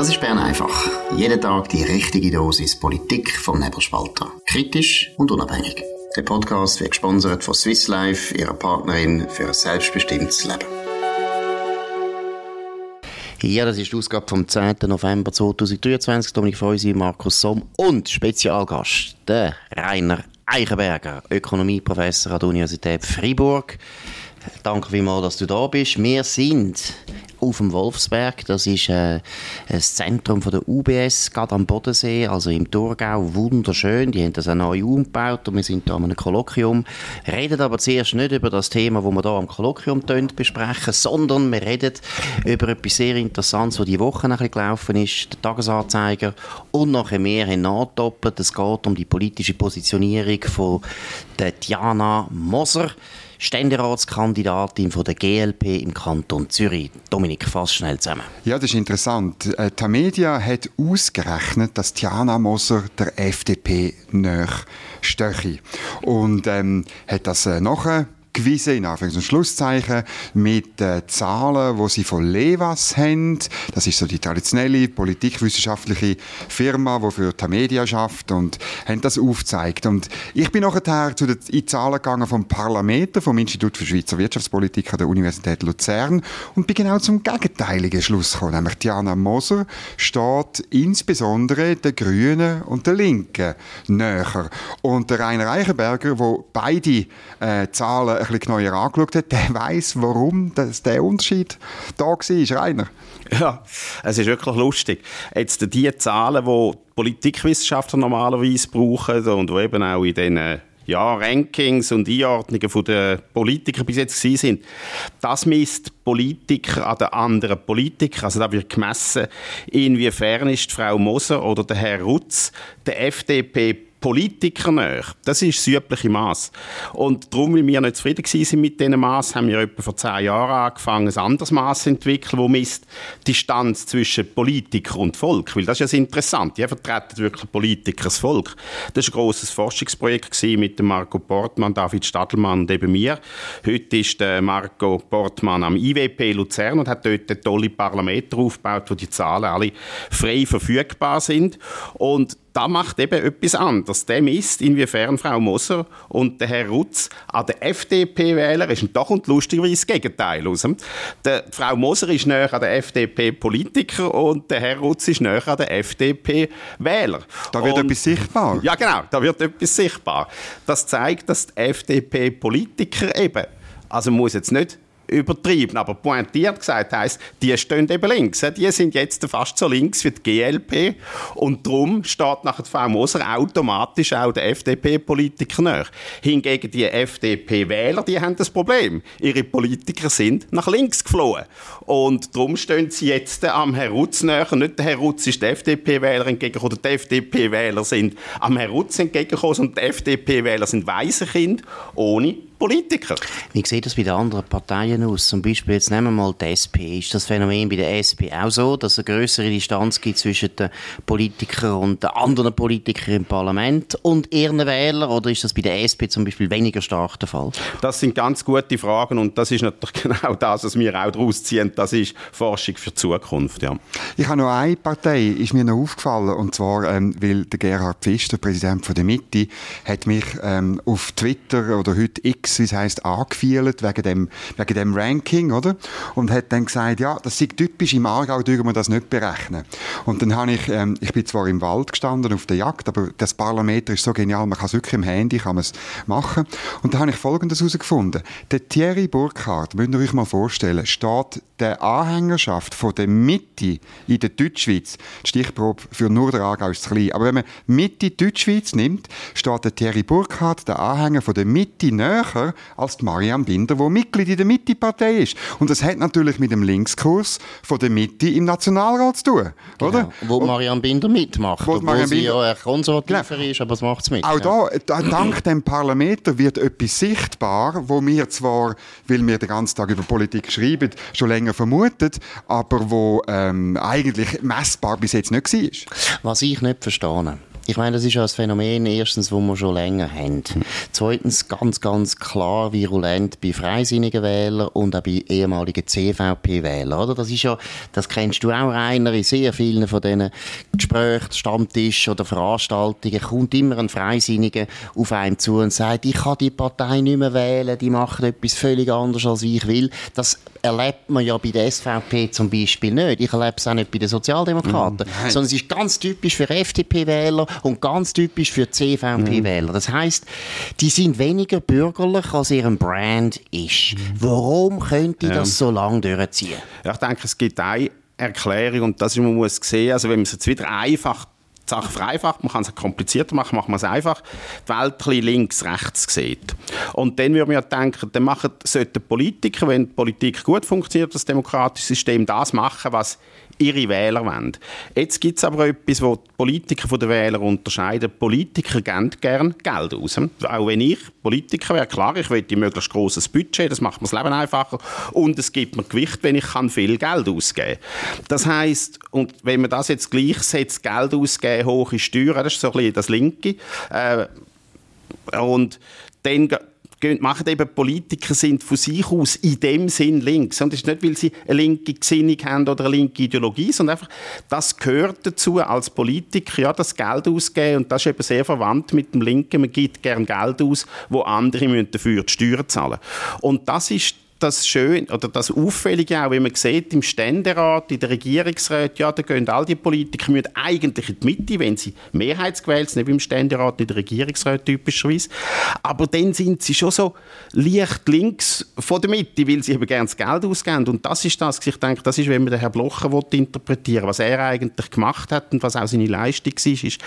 Das ist Bern einfach. Jeden Tag die richtige Dosis Politik vom Nebelspalter. Kritisch und unabhängig. Der Podcast wird gesponsert von Swiss Life, ihrer Partnerin für ein selbstbestimmtes Leben. Ja, das ist die Ausgabe vom 10. November 2023. Dominik Feusi, Markus Somm und Spezialgast, der Rainer Eichenberger, Ökonomieprofessor an der Universität Freiburg. Danke vielmals, dass du da bist. Wir sind auf dem Wolfsberg. Das ist äh, das Zentrum von der UBS, gerade am Bodensee, also im Thurgau. Wunderschön. Die haben das auch neu umgebaut und wir sind da an einem Kolloquium. Reden aber zuerst nicht über das Thema, das wir hier am Kolloquium besprechen, sondern wir reden über etwas sehr Interessantes, was die Woche ein bisschen gelaufen ist, der Tagesanzeiger und nachher mehr haben nachdoppelt. Es geht um die politische Positionierung von der Diana Moser. Ständeratskandidatin von der GLP im Kanton Zürich. Dominik, fass schnell zusammen. Ja, das ist interessant. Äh, die Media hat ausgerechnet, dass Tiana Moser der FDP näher stöche. Und ähm, hat das äh, nachher gewiesen, in Anführungs- und Schlusszeichen, mit äh, Zahlen, die sie von Levas haben. Das ist so die traditionelle politikwissenschaftliche Firma, die für die Media schafft und haben das aufgezeigt. Und ich bin nachher zu den in Zahlen gegangen vom Parlament, vom Institut für Schweizer Wirtschaftspolitik an der Universität Luzern und bin genau zum gegenteiligen Schluss gekommen. Nämlich Diana Moser steht insbesondere den Grünen und den Linken näher. Und der Rainer Eichenberger, wo beide äh, Zahlen ein bisschen genauer angeschaut hat, der weiß, warum das, der Unterschied da war, Rainer. Ja, es ist wirklich lustig. Jetzt die Zahlen, die Politikwissenschaftler normalerweise brauchen und die eben auch in den ja, Rankings und Einordnungen der Politiker bis jetzt sind, das misst Politiker an den anderen Politikern. Also da wird gemessen, inwiefern ist Frau Moser oder der Herr Rutz der FDP Politiker näher. Das ist das übliche Maß. Und darum, weil wir nicht zufrieden sind mit diesem Maß, haben wir etwa vor zehn Jahren angefangen, ein anderes Maß zu entwickeln, das misst die Distanz zwischen Politiker und Volk. Weil das ist ja interessant. Die vertreten wirklich Politiker das Volk. Das war ein grosses Forschungsprojekt mit Marco Portmann, David Stadelmann und eben mir. Heute ist Marco Portmann am IWP Luzern und hat dort tolle Parlamente aufgebaut, wo die Zahlen alle frei verfügbar sind. Und da macht eben etwas anderes. Dem ist, inwiefern Frau Moser und der Herr Rutz an der FDP-Wähler ist. Und da kommt lustigerweise das Gegenteil raus. Der, Frau Moser ist näher an der FDP-Politiker und der Herr Rutz ist näher an der FDP-Wähler. Da wird und, etwas sichtbar. Ja, genau, da wird etwas sichtbar. Das zeigt, dass die FDP-Politiker eben, also muss jetzt nicht übertrieben, aber pointiert gesagt heißt, die stehen eben links. Die sind jetzt fast so links wie die GLP und darum steht nachher Frau Moser automatisch auch der FDP-Politiker nach. Hingegen die FDP-Wähler, die haben das Problem. Ihre Politiker sind nach links geflohen und darum stehen sie jetzt am Herr Rutz näher. Nicht der Herr Rutz ist der FDP-Wähler entgegengekommen, die FDP-Wähler sind am Herr Rutz entgegengekommen und die FDP-Wähler sind weise Kinder ohne Politiker. Wie sieht das bei den anderen Parteien aus? Zum Beispiel, jetzt nehmen wir mal die SP. Ist das Phänomen bei der SP auch so, dass es eine größere Distanz gibt zwischen den Politikern und den anderen Politikern im Parlament und ihren Wählern? Oder ist das bei der SP zum Beispiel weniger stark der Fall? Das sind ganz gute Fragen und das ist natürlich genau das, was wir auch daraus ziehen. Das ist Forschung für die Zukunft. Ja. Ich habe noch eine Partei, ist mir noch aufgefallen, und zwar, ähm, weil der Gerhard Pfister, Präsident von der Mitte, hat mich ähm, auf Twitter oder heute X wie es heisst, angefielt wegen dem, wegen dem Ranking, oder? Und hat dann gesagt, ja, das ist typisch, im Aargau dürfen wir das nicht berechnen. Und dann habe ich, ähm, ich bin zwar im Wald gestanden, auf der Jagd, aber das Parlameter ist so genial, man kann es wirklich im Handy, kann man machen. Und da habe ich Folgendes herausgefunden. Der Thierry Burkhardt, müsst ihr euch mal vorstellen, steht der Anhängerschaft von der Mitte in der Deutschschweiz, Stichprobe für nur der Aargau ist zu klein, aber wenn man Mitte Deutschschweiz nimmt, steht der Thierry Burkhardt, der Anhänger von der Mitte, näher als die Marianne Binder, die Mitglied in der Mitte-Partei ist. Und das hat natürlich mit dem Linkskurs von der Mitte im Nationalrat zu tun, genau. oder? Wo Marianne Binder mitmacht, wo obwohl sie Binder, ja konservativer genau. ist, aber was macht es mit? Auch ja. da, dank dem Parlament wird etwas sichtbar, wo wir zwar, weil wir den ganzen Tag über Politik schreiben, schon länger vermutet, aber wo ähm, eigentlich messbar bis jetzt nicht war. Was ich nicht verstehe, Ich meine, das ist ja ein Phänomen, erstens, das wir schon länger haben. Zweitens, ganz, ganz klar virulent bei freisinnigen Wählern und auch bei ehemaligen CVP-Wählern, oder? Das ist ja, das kennst du auch, Rainer, in sehr vielen von diesen Gesprächen, Stammtischen oder Veranstaltungen kommt immer ein Freisinniger auf einem zu und sagt, ich kann die Partei nicht mehr wählen, die machen etwas völlig anderes, als ich will. Das erlebt man ja bei der SVP zum Beispiel nicht. Ich erlebe es auch nicht bei den Sozialdemokraten. Mm, sondern es ist ganz typisch für FDP-Wähler und ganz typisch für CVP-Wähler. Das heißt, die sind weniger bürgerlich, als ihrem Brand ist. Warum könnte ja. das so lange durchziehen? Ja, ich denke, es gibt eine Erklärung und das ist, man muss sehen, also wenn man es jetzt wieder einfach die Sache vereinfacht, man kann es komplizierter machen, macht man es einfach, die Welt ein links, rechts sieht. Und dann würde man ja denken, dann machen, sollten Politiker, wenn die Politik gut funktioniert, das demokratische System, das machen, was ihre Wähler wollen. Jetzt gibt es aber etwas, wo die Politiker von den Wählern unterscheiden. Politiker geben gerne Geld aus. Auch wenn ich Politiker wäre, klar, ich will ein möglichst grosses Budget, das macht mir das Leben einfacher und es gibt mir Gewicht, wenn ich viel Geld ausgeben kann. Das heisst, und wenn man das jetzt gleichsetzt, Geld ausgeben, hohe Steuern, das ist so ein bisschen das Linke, äh, und dann machen eben Politiker sind von sich aus in dem Sinn links. Und das ist nicht, weil sie eine linke Gesinnung haben oder eine linke Ideologie, sondern einfach, das gehört dazu als Politiker, ja, das Geld ausgeben und das ist eben sehr verwandt mit dem Linken. Man gibt gern Geld aus, wo andere müssen dafür die Steuern zahlen. Und das ist das schön oder das Auffällige auch, wie man sieht, im Ständerat, in der Regierungsrat, ja, da gehen all die Politiker müssen eigentlich in die Mitte, wenn sie mehrheitsgewählt sind, nicht wie im Ständerat, in der Regierungsrat typischerweise. Aber dann sind sie schon so leicht links von der Mitte, weil sie eben gerne das Geld ausgeben. Und das ist das, ich denke, das ist, wenn man den Herrn Blocher interpretieren was er eigentlich gemacht hat und was auch seine Leistung war, ist,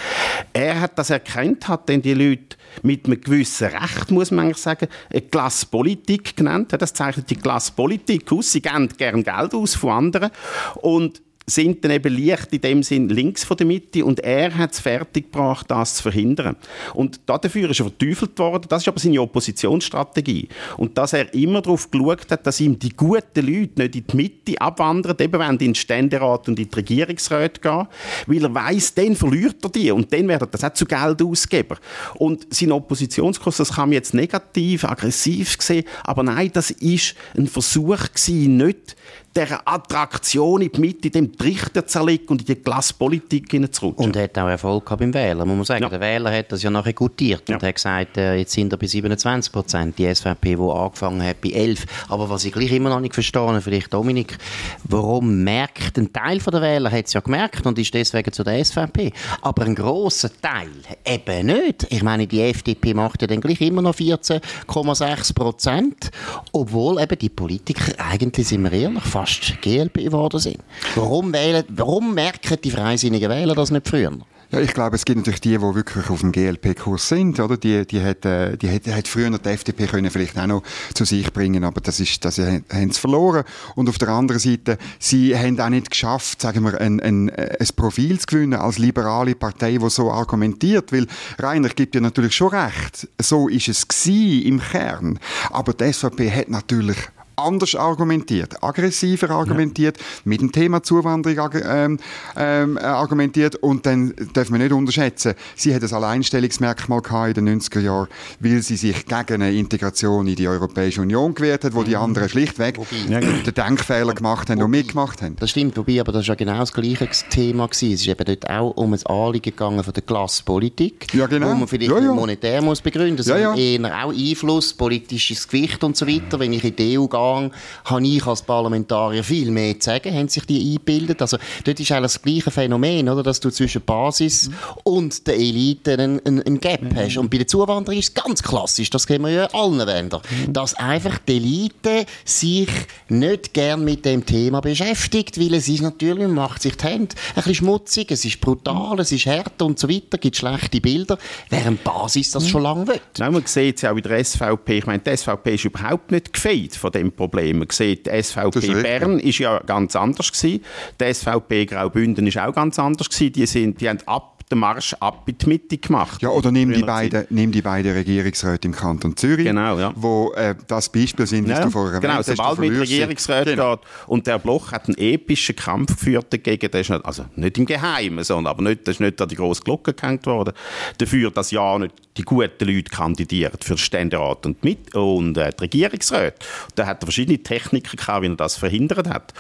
er hat das erkannt, hat denn die Leute mit einem gewissen Recht, muss man eigentlich sagen, eine Klasspolitik genannt. Das zeichnet die Klasspolitik aus. Sie geben gerne Geld aus von anderen. Und sind dann eben leicht in dem Sinn links von der Mitte und er hat es fertiggebracht, das zu verhindern. Und dafür ist er verteufelt worden. Das ist aber seine Oppositionsstrategie. Und dass er immer darauf geschaut hat, dass ihm die guten Leute nicht in die Mitte abwandern, eben wenn die in den Ständerat und in die Regierungsräte gehen, weil er weiß, dann verliert er die und dann wird er das auch zu Geldausgeber. Und sein Oppositionskurs, das man jetzt negativ, aggressiv sehen, aber nein, das ist ein Versuch gewesen, nicht dieser Attraktion in die Mitte, dem Trichter zerlegen und in die Glasspolitik hineinzurutschen. Und hat auch Erfolg gehabt beim Wähler, muss man sagen. Ja. Der Wähler hat das ja nachher gutiert ja. und hat gesagt, äh, jetzt sind er bei 27 Prozent, die SVP, die angefangen hat bei 11. Aber was ich gleich immer noch nicht verstehe, vielleicht Dominik, warum merkt ein Teil der Wähler, hat es ja gemerkt und ist deswegen zu der SVP, aber ein grosser Teil eben nicht. Ich meine, die FDP macht ja dann gleich immer noch 14,6 Prozent, obwohl eben die Politiker eigentlich, sind wir ehrlich, fast GLP geworden sind. Warum, wählen, warum merken die freisinnigen Wähler das nicht früher? Ja, ich glaube, es gibt natürlich die, die wirklich auf dem GLP-Kurs sind, oder? Die, die hat, äh, die hat, hat früher die FDP können vielleicht auch noch zu sich bringen, aber das ist, das haben sie verloren. Und auf der anderen Seite, sie haben auch nicht geschafft, sagen wir, ein, ein, ein Profil zu gewinnen als liberale Partei, die so argumentiert, weil Rainer gibt ja natürlich schon recht. So ist es im Kern. Aber die SVP hat natürlich anders argumentiert, aggressiver argumentiert, ja. mit dem Thema Zuwanderung ähm, ähm, argumentiert und dann darf man nicht unterschätzen, sie hat ein Alleinstellungsmerkmal in den 90er Jahren, weil sie sich gegen eine Integration in die Europäische Union gewehrt hat, wo die mhm. anderen schlichtweg wobei, den Denkfehler gemacht haben wobei, und mitgemacht haben. Das stimmt, wobei, aber das ist ja genau das gleiche Thema gewesen. Es ist eben dort auch um ein Anliegen gegangen von der Klasspolitik, ja, genau. wo man vielleicht ja, ja. monetär muss begründen, sondern ja, eher auch Einfluss, politisches Gewicht und so weiter. Wenn ich in die EU gehe, Umgang habe ich als Parlamentarier viel mehr zu sagen, haben sich die eingebildet. Also dort ist eigentlich das gleiche Phänomen, oder, dass du zwischen Basis mhm. und der Elite einen, einen, einen Gap mhm. hast. Und bei der Zuwanderung ist es ganz klassisch, das kennen wir ja in allen Ländern, mhm. dass einfach die Elite sich nicht gern mit dem Thema beschäftigt, weil es ist natürlich, man macht sich die Hände ein bisschen schmutzig, es ist brutal, es ist hart und so weiter, gibt schlechte Bilder, während die Basis das mhm. schon lange will. Nein, man sieht es ja auch in der SVP, ich meine, die SVP ist überhaupt nicht gefeit von dem Problem. Man sieht, die SVP Bern ist ja ganz anders gewesen. Die SVP Graubünden ist auch ganz anders gewesen. Die, sind, die haben ab den Marsch ab in die Mitte gemacht. Ja, oder nimm die, beiden, nimm die beiden Regierungsräte im Kanton Zürich, genau, ja. wo äh, das Beispiel sind, was ja, du vorher genau, sobald mit Regierungsräten genau. geht. Und der Bloch hat einen epischen Kampf geführt dagegen, der ist nicht, also nicht im Geheimen, sondern aber nicht, das ist nicht an die grosse Glocke gehängt worden, dafür, dass ja nicht die guten Leute kandidieren für den Ständerat und, mit, und äh, die Regierungsräte. Da hat er verschiedene Techniken gehabt, wie er das verhindert hat.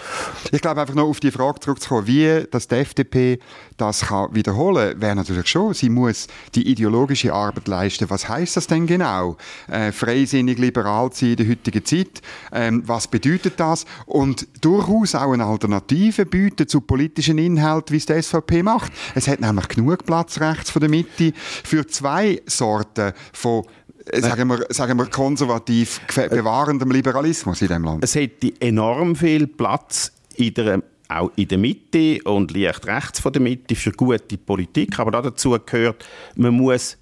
Ich glaube einfach noch auf die Frage zurückzukommen, wie das die FDP das kann wiederholen, wäre natürlich schon, sie muss die ideologische Arbeit leisten. Was heißt das denn genau? Äh, freisinnig liberal sein in der heutigen Zeit. Ähm, was bedeutet das? Und durchaus auch eine Alternative bieten zu politischen Inhalten, wie es die SVP macht. Es hat nämlich genug Platz rechts von der Mitte für zwei Sorten von äh, sagen wir, sagen wir konservativ bewahrendem Liberalismus in dem Land. Es hätte enorm viel Platz in der auch in der Mitte und leicht rechts von der Mitte für gute Politik. Aber dazu gehört, man muss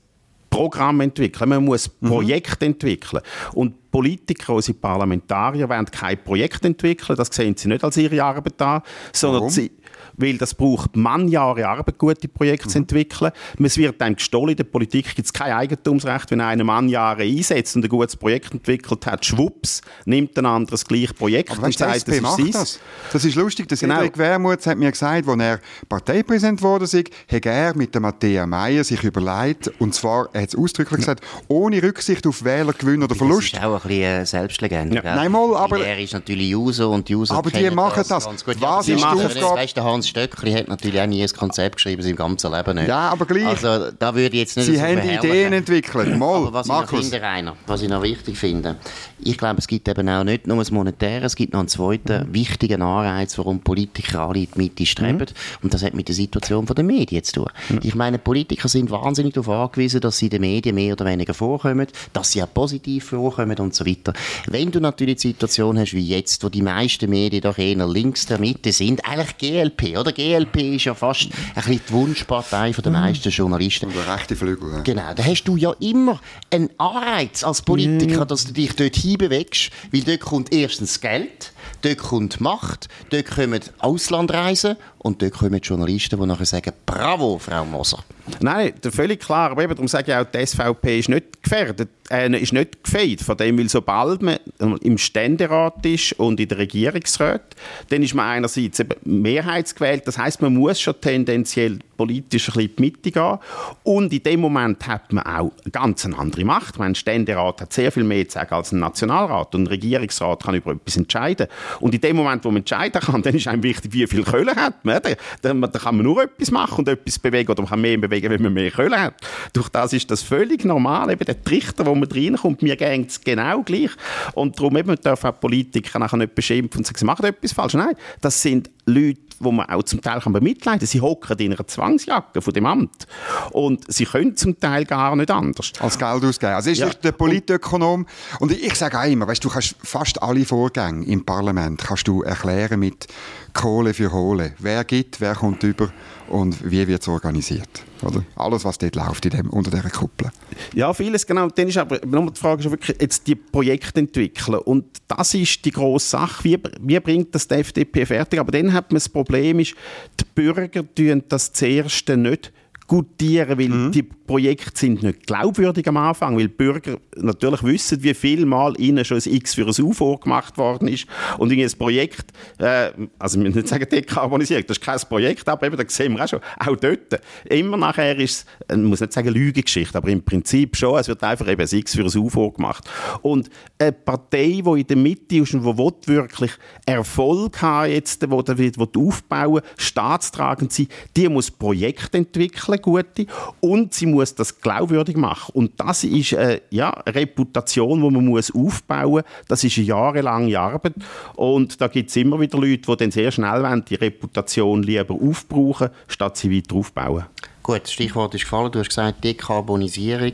Programm entwickeln, man muss. Projekte mhm. entwickeln. Und Politiker, unsere Parlamentarier wollen kein Projekt entwickeln, das sehen sie nicht als ihre Arbeit an, sondern Warum? sie weil das braucht man Jahre Arbeit, gute Projekte mhm. zu entwickeln. Es wird einem gestohlen. In der Politik gibt es kein Eigentumsrecht. Wenn einer Mann Jahre einsetzt und ein gutes Projekt entwickelt hat, schwupps, nimmt ein anderes gleiches Projekt Aber und sagt, das ist sein. Das. das ist lustig. Der genau. Cedric Wermuth hat mir gesagt, als er Parteipräsident wurde, hat er mit der Matthäa Meier sich überlegt, und zwar, er hat es ausdrücklich gesagt, ohne Rücksicht auf Wählergewinn oder Verlust. Das ist auch ein bisschen Selbstlegende. Ja. Nein, mal, aber... er ist natürlich User und User Aber die machen das. das. Was ist die Aufgabe? Hans Stöckli hat natürlich auch nie ein Konzept geschrieben, sein ganzes Leben nicht. Ja, aber gleich. Also, da würde jetzt nicht Sie haben Ideen entwickelt. Mal, aber was Markus. ich finde, Rainer, was ich noch wichtig finde, ich glaube, es gibt eben auch nicht nur das Monetäre, es gibt noch einen zweiten mhm. wichtigen Anreiz, warum Politiker alle in die Mitte streben. Mhm. Und das hat mit der Situation der Medien zu tun. Mhm. Ich meine, Politiker sind wahnsinnig darauf angewiesen, dass sie in den Medien mehr oder weniger vorkommen, dass sie auch positiv vorkommen und so weiter. Wenn du natürlich die Situation hast wie jetzt, wo die meisten Medien doch eher links der Mitte sind, eigentlich GLP, oder? GLP ist ja fast ein bisschen die Wunschpartei der mhm. meisten Journalisten. Und der rechte Flügel. Ja. Genau, da hast du ja immer einen Anreiz als Politiker, dass du dich dort hinbewegst, weil dort kommt erstens Geld, dort kommt Macht, dort kommen Auslandreisen und dort kommen Journalisten, die nachher sagen, bravo, Frau Moser. Nein, völlig klar. Aber eben, darum sage ich auch, die SVP ist nicht gefährdet, äh, ist nicht gefeit von dem, weil sobald man im Ständerat ist und in der Regierungsrat, dann ist man einerseits mehrheitsgewählt. Das heißt, man muss schon tendenziell politisch ein bisschen in die Mitte gehen. Und in dem Moment hat man auch eine ganz andere Macht. Ein Ständerat hat sehr viel mehr zu sagen als ein Nationalrat. Und ein Regierungsrat kann über etwas entscheiden. Und in dem Moment, wo man entscheiden kann, dann ist einem wichtig, wie viel Kohle hat man. Da, da kann man nur etwas machen und etwas bewegen oder man kann mehr bewegen, wenn man mehr Kohle hat. Durch das ist das völlig normal. Eben der Trichter, wo man reinkommt, mir geht es genau gleich. Und darum eben darf auch Politiker nachher nicht beschimpfen und sagen, sie machen etwas falsch. Nein, das sind Leute, wo man auch zum Teil kann bemitleiden kann. Sie hocken in einer Zwangsjacke von dem Amt. Und sie können zum Teil gar nicht anders. Als Geld ausgeben. Also ist ja. der Politökonom. Und ich sage auch immer, weißt, du kannst fast alle Vorgänge im Parlament kannst du erklären mit Kohle für Kohle. Wer gibt, wer kommt über und wie wird es organisiert. Oder? Alles, was dort läuft in dem, unter dieser Kuppel. Ja, vieles, genau. Dann ist aber die Frage ist wirklich, jetzt die Projekte entwickeln. Und das ist die grosse Sache. Wie, wie bringt das die FDP fertig? Aber dann hat man das Problem, ist, die Bürger tun das zuerst nicht gutieren, weil mhm. die Projekte sind nicht glaubwürdig am Anfang, weil die Bürger natürlich wissen, wie viel Mal ihnen schon ein X für ein UFO gemacht worden ist und ein Projekt, äh, also wir müssen nicht sagen dekarbonisiert, das ist kein Projekt, aber eben, da sehen wir auch schon, auch dort, immer nachher ist es, ich muss nicht sagen Lügengeschichte, aber im Prinzip schon, es wird einfach eben ein X für ein UFO gemacht. Und eine Partei, die in der Mitte ist und die wirklich Erfolg haben jetzt, wo die, die aufbauen, staatstragend sein, die muss Projekte entwickeln, gute, und sie muss das glaubwürdig machen. Und das ist äh, ja, eine Reputation, die man muss aufbauen muss. Das ist eine jahrelange Arbeit. Und da gibt es immer wieder Leute, die dann sehr schnell wollen, die Reputation lieber aufbrauchen, statt sie weiter aufbauen. Gut, das Stichwort ist gefallen. Du hast gesagt Dekarbonisierung.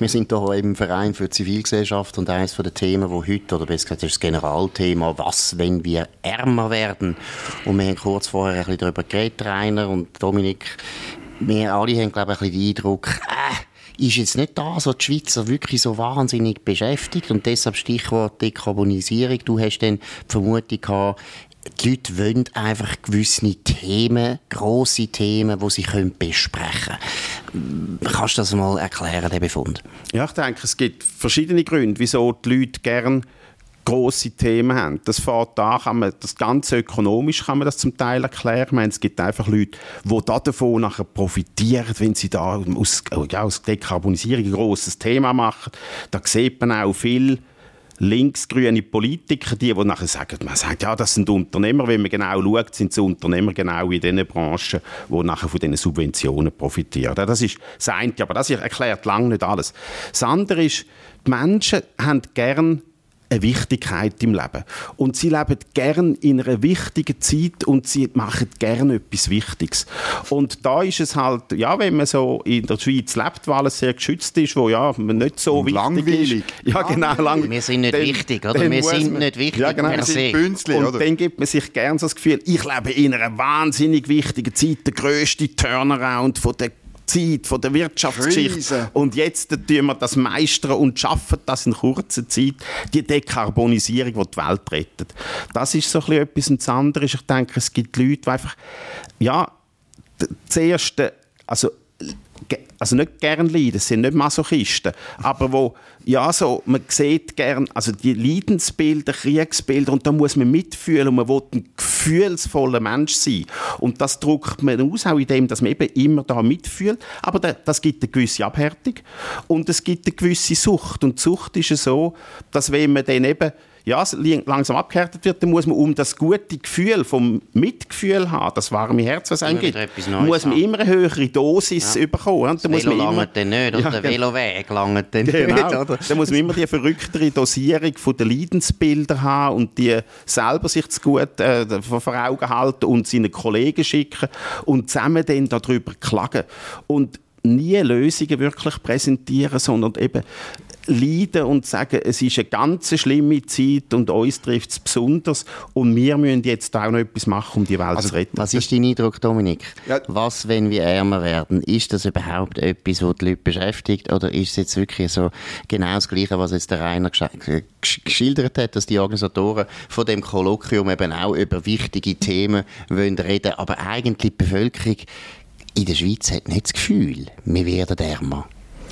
Wir sind hier im Verein für Zivilgesellschaft und eines der Themen, wo heute, oder besser gesagt, das Generalthema, was, wenn wir ärmer werden? Und wir haben kurz vorher ein bisschen darüber geredet, Rainer und Dominik wir alle haben, glaube ich, ein bisschen den Eindruck, äh, ist jetzt nicht das, was die Schweizer wirklich so wahnsinnig beschäftigt und deshalb Stichwort Dekarbonisierung. Du hast dann die Vermutung gehabt, die Leute wollen einfach gewisse Themen, grosse Themen, die sie können besprechen können. Kannst du das mal erklären, den Befund? Ja, ich denke, es gibt verschiedene Gründe, wieso die Leute gerne grosse Themen haben. Das fährt da, kann man, das ganze ökonomisch kann man das zum Teil erklären. Meine, es gibt einfach Leute, die davon nachher profitieren, wenn sie da aus, ja, aus Dekarbonisierung ein grosses Thema machen. Da sieht man auch viel linksgrüne Politiker, die, die nachher sagen, man sagt, ja, das sind Unternehmer, wenn man genau schaut, sind es Unternehmer genau in den Branchen, die nachher von diesen Subventionen profitieren. Das ist das eine, aber das erklärt lange nicht alles. Das andere ist, die Menschen haben gern eine Wichtigkeit im Leben. Und sie leben gern in einer wichtigen Zeit und sie machen gern etwas Wichtiges. Und da ist es halt, ja, wenn man so in der Schweiz lebt, weil es sehr geschützt ist, wo ja nicht so und wichtig langweilig. ist. Ja, genau, lang, Wir sind nicht dann, wichtig, oder? Wir sind man, nicht wichtig ja, genau, per se. Bünzli, und oder? dann gibt man sich gern so das Gefühl, ich lebe in einer wahnsinnig wichtigen Zeit, der grösste Turnaround von der Zeit von der Wirtschaftsgeschichte. Krise. Und jetzt tun wir das meistern und schaffen das in kurzer Zeit, die Dekarbonisierung, die die Welt rettet. Das ist so ein bisschen etwas anderes. Ich denke, es gibt Leute, die einfach, ja, zuerst, also also nicht gern leiden, das sind nicht Masochisten, aber wo, ja, so, man sieht gern, also die Leidensbilder, Kriegsbilder, und da muss man mitfühlen und man will ein gefühlsvoller Mensch sein. Und das drückt man aus, auch in dem, dass man eben immer da mitfühlt, aber da, das gibt eine gewisse Abhärtung und es gibt eine gewisse Sucht. Und Sucht ist so, dass wenn man dann eben ja, langsam abgehärtet wird, dann muss man um das gute Gefühl vom Mitgefühl haben, das warme Herz, was einem gibt, muss man immer eine höhere Dosis ja. bekommen. Das Velo langt dann nicht, oder ja, der genau. Veloweg langt dann genau. nicht. Oder? Dann muss man immer die verrücktere Dosierung von den Leidensbilder haben und die selber sich zu gut äh, vor Augen halten und seinen Kollegen schicken und zusammen dann darüber klagen. Und nie Lösungen wirklich präsentieren, sondern eben leiden und sagen, es ist eine ganz schlimme Zeit und uns trifft es besonders und wir müssen jetzt auch noch etwas machen, um die Welt also, zu retten. Was ist dein Eindruck, Dominik? Ja. Was, wenn wir ärmer werden? Ist das überhaupt etwas, was die Leute beschäftigt oder ist es jetzt wirklich so genau das Gleiche, was jetzt der Rainer geschildert hat, dass die Organisatoren von dem Kolloquium eben auch über wichtige Themen wollen reden, aber eigentlich die Bevölkerung in der Schweiz hat nicht das Gefühl, wir werden ärmer.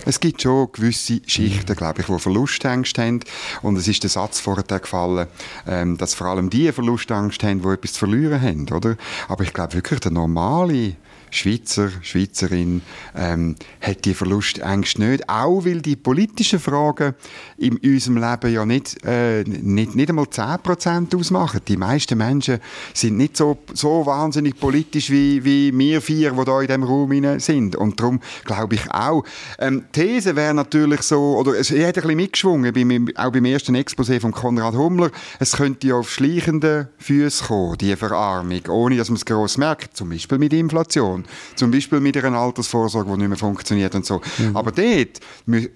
Es gibt schon gewisse Schichten, glaube ich, die Verlustängste haben. Und es ist der Satz vorher gefallen, ähm, dass vor allem die Verlustängste haben, die etwas zu verlieren haben, oder? Aber ich glaube wirklich, der normale Schweizer, Schweizerin ähm, hat die Verlustängste nicht. Auch weil die politischen Fragen in unserem Leben ja nicht, äh, nicht, nicht einmal 10% ausmachen. Die meisten Menschen sind nicht so, so wahnsinnig politisch wie, wie wir vier, die da in diesem Raum sind. Und darum glaube ich auch. Ähm, These wäre natürlich so, oder es hat ein bisschen mitgeschwungen, auch beim ersten Exposé von Konrad Hummler, es könnte ja auf schleichende Füße kommen, die Verarmung, ohne dass man es gross merkt, zum Beispiel mit Inflation. Zum Beispiel mit einer Altersvorsorge, die nicht mehr funktioniert und so. Mhm. Aber dort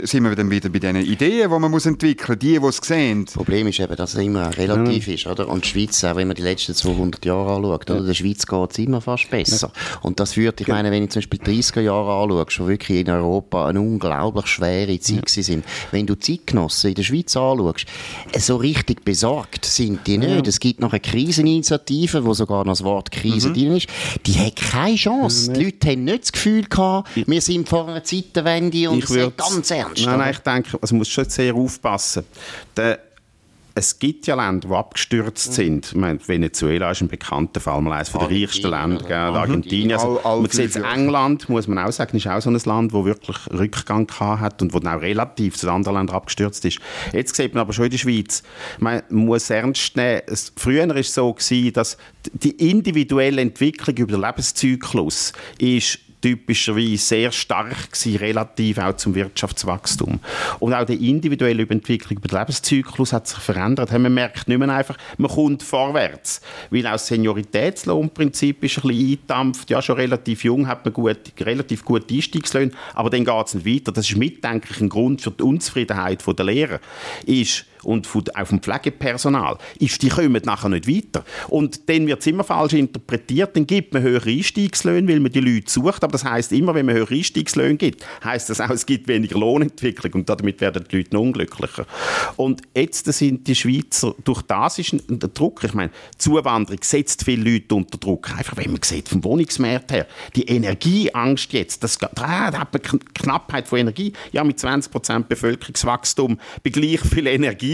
sind wir dann wieder bei diesen Ideen, die man muss entwickeln muss, die, die es sehen. Das Problem ist eben, dass es immer relativ mhm. ist, oder? Und die Schweiz, auch wenn man die letzten 200 Jahre anschaut, oder? Der Schweiz geht es immer fast besser. Und das führt, ich meine, wenn ich zum Beispiel 30er Jahre anschaue, schon wirklich in Europa eine unglaublich schwere Zeit ja. sind. Wenn du Zeitgenossen in der Schweiz anschaust, so richtig besorgt sind die nicht. Ja. Es gibt noch eine Kriseninitiative, wo sogar noch das Wort Krise mhm. drin ist. Die hat keine Chance das, die Leute haben nicht das Gefühl gehabt, wir sind vor einer Zeitenwende und es ist ganz ernst. Nein, nein, ich denke, also man muss schon sehr aufpassen. Der es gibt ja Länder, die abgestürzt mhm. sind. Meine, Venezuela ist ein bekannter Fall, mal eines der reichsten Länder, gell, Argentinien. Also, man sieht England, muss man auch sagen, ist auch so ein Land, das wirklich Rückgang hat und wo dann auch relativ zu anderen Ländern abgestürzt ist. Jetzt sieht man aber schon in der Schweiz, man muss ernst nehmen, es, früher war es so, gewesen, dass die individuelle Entwicklung über den Lebenszyklus ist typischerweise sehr stark gewesen, relativ auch zum Wirtschaftswachstum. Und auch die individuelle Entwicklung über den Lebenszyklus hat sich verändert. Man merkt nicht mehr einfach, man kommt vorwärts. Weil auch das Senioritätslohnprinzip ist ein bisschen eingedampft. Ja, schon relativ jung hat man gut, relativ gute Einstiegslöhne, aber dann geht es nicht weiter. Das ist mit, denke ich, ein Grund für die Unzufriedenheit der Lehrer. Ist, und von, auch vom Pflegepersonal, ist, die kommen nachher nicht weiter. Und dann wird es immer falsch interpretiert, dann gibt man höhere Einstiegslöhne, weil man die Leute sucht, aber das heißt immer, wenn man höhere Einstiegslöhne gibt, heißt das auch, es gibt weniger Lohnentwicklung und damit werden die Leute noch unglücklicher. Und jetzt sind die Schweizer, durch das ist der Druck, ich meine, Zuwanderung setzt viele Leute unter Druck, einfach wenn man sieht, vom Wohnungsmarkt her, die Energieangst jetzt, das, da, hat man Knappheit von Energie, ja mit 20% Bevölkerungswachstum bei gleich viel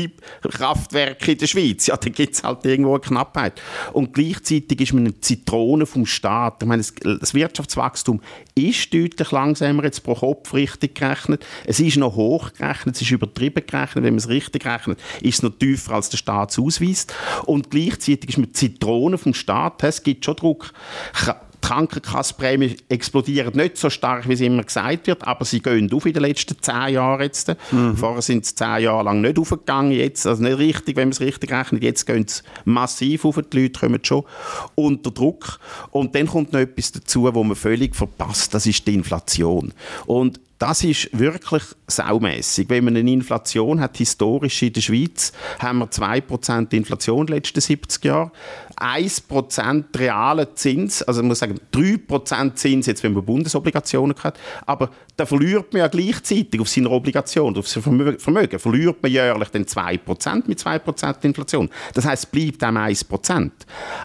Energiekraftwerke in der Schweiz, ja, da gibt es halt irgendwo eine Knappheit. Und gleichzeitig ist man eine Zitrone vom Staat, ich meine, das, Wirtschaftswachstum ist deutlich langsamer jetzt pro Kopf richtig gerechnet, es ist noch hoch gerechnet, es ist übertrieben gerechnet, wenn man es richtig rechnet, ist es noch tiefer als der Staat es ausweist. Und gleichzeitig ist man Zitrone vom Staat, es gibt schon Druck die Krankenkassenprämie explodieren nicht so stark, wie es immer gesagt wird, aber sie gehen auf in den letzten zehn Jahren jetzt. Mhm. Vorher sind sie zehn Jahre lang nicht aufgegangen, jetzt, also nicht richtig, wenn man es richtig rechnet, jetzt gehen sie massiv auf, die Leute kommen schon unter Druck. Und dann kommt noch etwas dazu, wo man völlig verpasst, das ist die Inflation. Und das ist wirklich saumässig. Wenn man eine Inflation hat, historisch in der Schweiz, haben wir 2% Inflation in den letzten 70 Jahren. 1% realen Zins, also man muss sagen 3% Zins, jetzt wenn man Bundesobligationen hat, aber da verliert man ja gleichzeitig auf seine Obligation, auf sein Vermögen, verliert man jährlich dann 2% mit 2% Inflation. Das heißt, es bleibt einem 1%.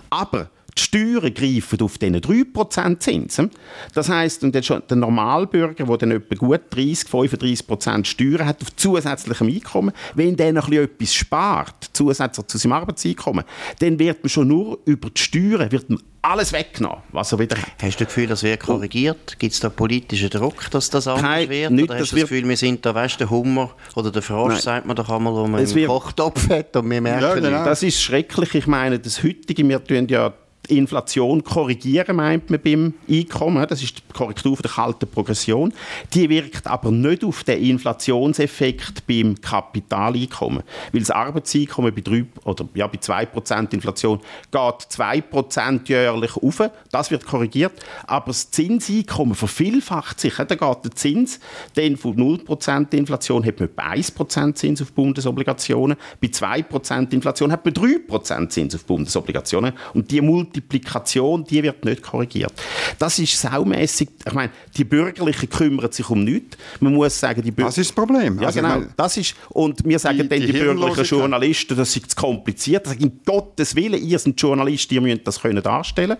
Aber die Steuern greifen auf diese 3% Zinsen. Das heisst, und der Normalbürger, der dann etwa gut 30, 35% Steuern hat auf zusätzlichem Einkommen, wenn der noch etwas spart, zusätzlich zu seinem Arbeitseinkommen, dann wird man schon nur über die Steuern wird man alles weggenommen, was er wieder Hast du das Gefühl, das wird korrigiert? Gibt es da politischen Druck, dass das anders Kein, wird? Nicht, oder hast du das Gefühl, wir sind da, weißt der Hummer oder der Frosch, Nein. sagt man doch einmal, wo man einen Kochtopf hat und wir merken ja, genau. Das ist schrecklich. Ich meine, das heutige, wir tun ja Inflation korrigieren, meint man beim Einkommen. Das ist die Korrektur der kalten Progression. Die wirkt aber nicht auf den Inflationseffekt beim Kapitaleinkommen. Weil das Arbeitseinkommen bei, 3, oder, ja, bei 2% Inflation geht 2% jährlich auf. Das wird korrigiert. Aber das Zinseinkommen vervielfacht sich. Da geht der Zins, denn von 0% Inflation hat man etwa 1% Zins auf Bundesobligationen. Bei 2% Inflation hat man 3% Zins auf Bundesobligationen. Und die Multiplikation, die wird nicht korrigiert. Das ist saumässig. Ich meine, die Bürgerlichen kümmern sich um nichts. Man muss sagen, die Bürger Das ist das Problem. Ja, also genau. Meine, das ist, und wir sagen die, dann, die, die bürgerlichen Journalisten, das ist zu kompliziert. Das in Gottes Willen, ihr seid Journalisten, ihr müsst das können darstellen.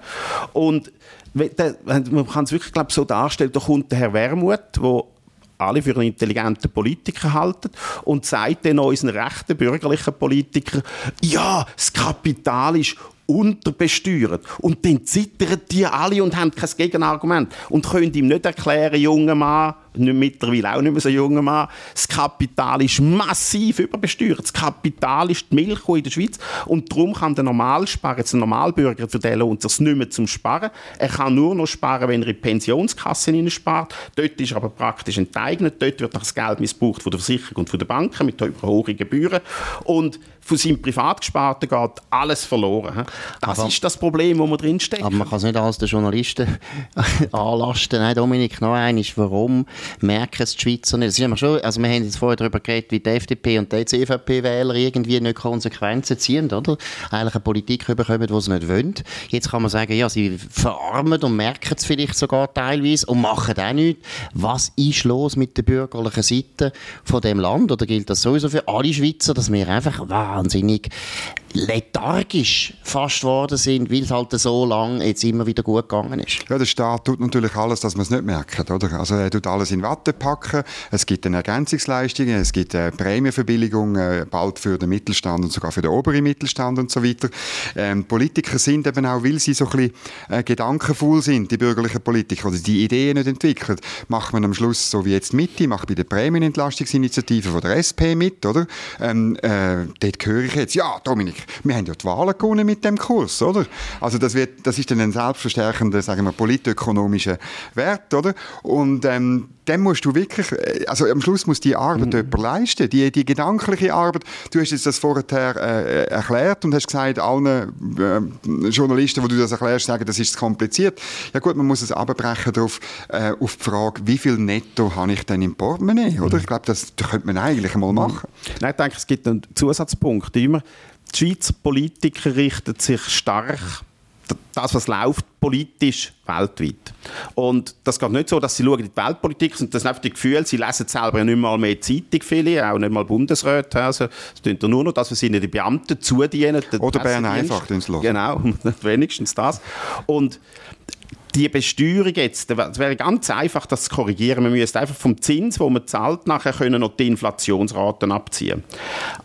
Und man kann es wirklich glaub, so darstellen, da kommt der Herr Wermuth, der alle für einen intelligenten Politiker halten und sagt dann unseren rechten bürgerlichen Politikern, ja, das Kapital ist unterbesteuert. Und dann zittern die alle und haben kein Gegenargument und können ihm nicht erklären, junger Mann, nicht mittlerweile auch nicht mehr so junger Mann, das Kapital ist massiv überbesteuert. Das Kapital ist die Milch in der Schweiz und darum kann der Normalsparer, jetzt ein Normalbürger, für den lohnt es nicht mehr zum Sparen. Er kann nur noch sparen, wenn er in Pensionskassen spart. Dort ist er aber praktisch enteignet. Dort wird das Geld missbraucht von der Versicherung und von der Banken mit hohen Gebühren. Und von seinem Privatgesparten geht alles verloren. Das aber, ist das Problem, wo man drinsteckt. Aber man kann es nicht als den Journalisten anlasten. Nein, Dominik, noch einmal, warum merken es die Schweizer nicht? Das ist schon, also wir haben jetzt vorher darüber geredet, wie die FDP und die CVP-Wähler irgendwie nicht Konsequenzen ziehen, oder? Eigentlich eine Politik bekommen, die sie nicht wollen. Jetzt kann man sagen, ja, sie verarmen und merken es vielleicht sogar teilweise und machen auch nichts. Was ist los mit der bürgerlichen Seite von dem Land? Oder gilt das sowieso für alle Schweizer, dass wir einfach wahnsinnig lethargisch fast geworden sind, weil es halt so lange jetzt immer wieder gut gegangen ist. Ja, der Staat tut natürlich alles, dass man es nicht merkt, oder? Also er tut alles in Watte packen, es gibt eine Ergänzungsleistungen, es gibt eine Prämienverbilligung, äh, bald für den Mittelstand und sogar für den oberen Mittelstand und so weiter. Ähm, Politiker sind eben auch, weil sie so ein bisschen äh, gedankenvoll sind, die bürgerlichen Politiker, oder die Ideen nicht entwickeln, macht man am Schluss, so wie jetzt Mitte, macht bei der Prämienentlastungsinitiative von der SP mit, oder? Ähm, äh, dort höre ich jetzt, ja, Dominik, wir haben ja die Wahlen gewonnen mit dem Kurs, oder? Also das, wird, das ist dann ein selbstverstärkender, sagen wir, politökonomischer Wert, oder? Und ähm, dann musst du wirklich, äh, also am Schluss muss die Arbeit mhm. jemand leisten, die, die gedankliche Arbeit. Du hast jetzt das vorher äh, erklärt und hast gesagt, allen äh, Journalisten, wo du das erklärst, sagen, das ist kompliziert. Ja gut, man muss es abbrechen darauf, äh, auf die Frage, wie viel Netto habe ich denn im Portemonnaie? Oder? Ich glaube, das, das könnte man eigentlich mal machen. Nein, ich denke, es gibt einen Zusatzpunkt. Immer, die Schweizer Politiker richten sich stark das, was läuft, politisch weltweit. Und das geht nicht so, dass sie schauen in die Weltpolitik und das sind einfach die Gefühle, sie lesen selber ja nicht mal mehr Zeitung, viele, auch nicht mal Bundesräte. Also, es tut nur noch das, was ihnen die Beamten zudienen. Oder Bern einfach, den Schluss. Genau, wenigstens das. Und die Besteuerung jetzt, es wäre ganz einfach, das zu korrigieren. Man müsste einfach vom Zins, wo man zahlt, nachher können noch die Inflationsraten abziehen.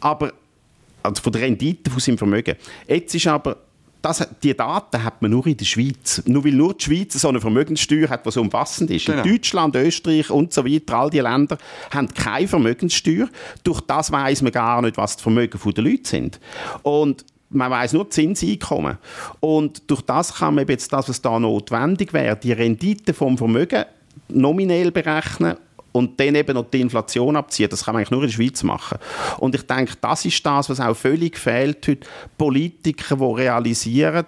Aber also von der Rendite von seinem Vermögen. Jetzt ist aber das, die Daten hat man nur in der Schweiz. Nur weil nur die Schweiz so eine Vermögenssteuer hat, die so umfassend ist. Genau. In Deutschland, Österreich und so weiter, all die Länder haben keine Vermögenssteuer. Durch das weiß man gar nicht, was die Vermögen der Leute sind. Und man weiß nur Zinseinkommen. Und durch das kann man jetzt das, was da notwendig wäre, die Rendite vom Vermögen nominell berechnen und dann eben noch die Inflation abziehen. Das kann man eigentlich nur in der Schweiz machen. Und ich denke, das ist das, was auch völlig fehlt heute. Politiker, die realisieren,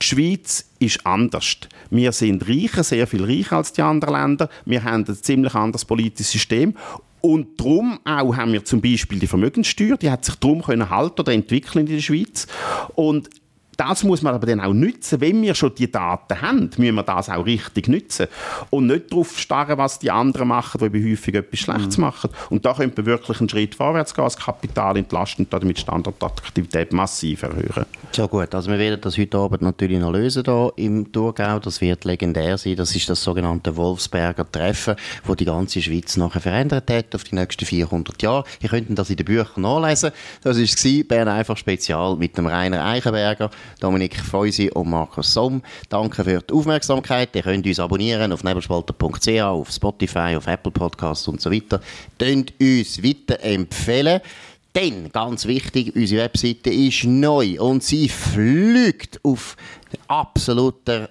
die Schweiz ist anders. Wir sind reicher, sehr viel reicher als die anderen Länder. Wir haben ein ziemlich anderes politisches System. Und darum auch haben wir zum Beispiel die Vermögenssteuer, die hat sich darum können halten oder entwickeln in der Schweiz. Und das muss man aber dann auch nützen. Wenn wir schon die Daten haben, müssen wir das auch richtig nützen. Und nicht darauf starren, was die anderen machen, die häufig etwas Schlechtes mhm. machen. Und da könnte man wirklich einen Schritt vorwärts gehen, das Kapital entlasten und damit Standortattraktivität massiv erhöhen. So gut, also wir werden das heute Abend natürlich noch lösen hier im Thurgau. Das wird legendär sein. Das ist das sogenannte Wolfsberger Treffen, wo die ganze Schweiz nachher verändert hat auf die nächsten 400 Jahre. Ihr könnt das in den Büchern nachlesen. Das war Bern einfach Spezial mit dem Rainer Eichenberger. Dominik Feusi und Markus Somm. Danke für die Aufmerksamkeit. Ihr könnt uns abonnieren auf nebelspalter.ch, auf Spotify, auf Apple Podcasts und so weiter. Könnt uns weiterempfehlen. Denn, ganz wichtig, unsere Webseite ist neu und sie fliegt auf absoluter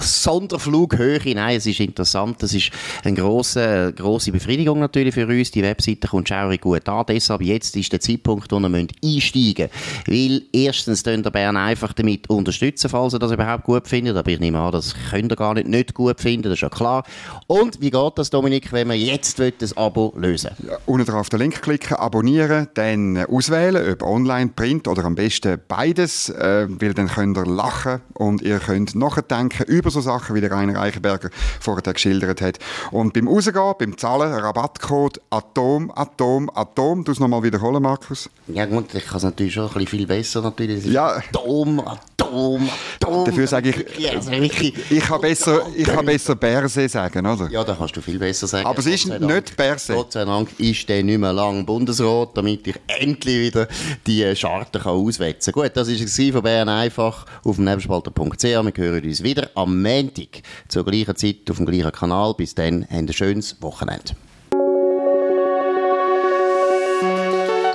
Sonderflughöhe. Nein, es ist interessant. Es ist eine grosse, grosse Befriedigung natürlich für uns. Die Webseite kommt schaurig gut an. Deshalb jetzt ist der Zeitpunkt, wo ihr einsteigen müsst. Weil erstens könnt ihr Bern einfach damit unterstützen, falls ihr das überhaupt gut findet. Aber ich nehme an, das könnt ihr gar nicht nicht gut finden. Das ist ja klar. Und wie geht das, Dominik, wenn man jetzt will, das Abo lösen ja, Unten drauf den Link klicken, abonnieren, dann auswählen, ob online, print oder am besten beides. Äh, weil dann könnt ihr lachen und ihr könnt nachdenken sprechen über so Sachen, wie der Rainer Eichenberger vorher geschildert hat. Und beim Rausgehen, beim Zahlen, Rabattcode Atom, Atom, Atom. Du es nochmal wiederholen, Markus? Ja gut, ich kann es natürlich schon ein bisschen viel besser. Natürlich. Ja. Atom, Atom, Atom. Dafür sage ich, also ich kann besser, ich kann besser Berse sagen, oder? Ja, da kannst du viel besser sagen. Aber es ist nicht Berse. Gott sei Dank ist der nicht mehr lang Bundesrat, damit ich endlich wieder die Scharte auswetzen kann. Gut, das war es von Bern einfach auf dem Nebenspalter.ch. Wir hören uns wieder am Montag zur gleichen Zeit auf dem gleichen Kanal. Bis dann, habt ein schönes Wochenende.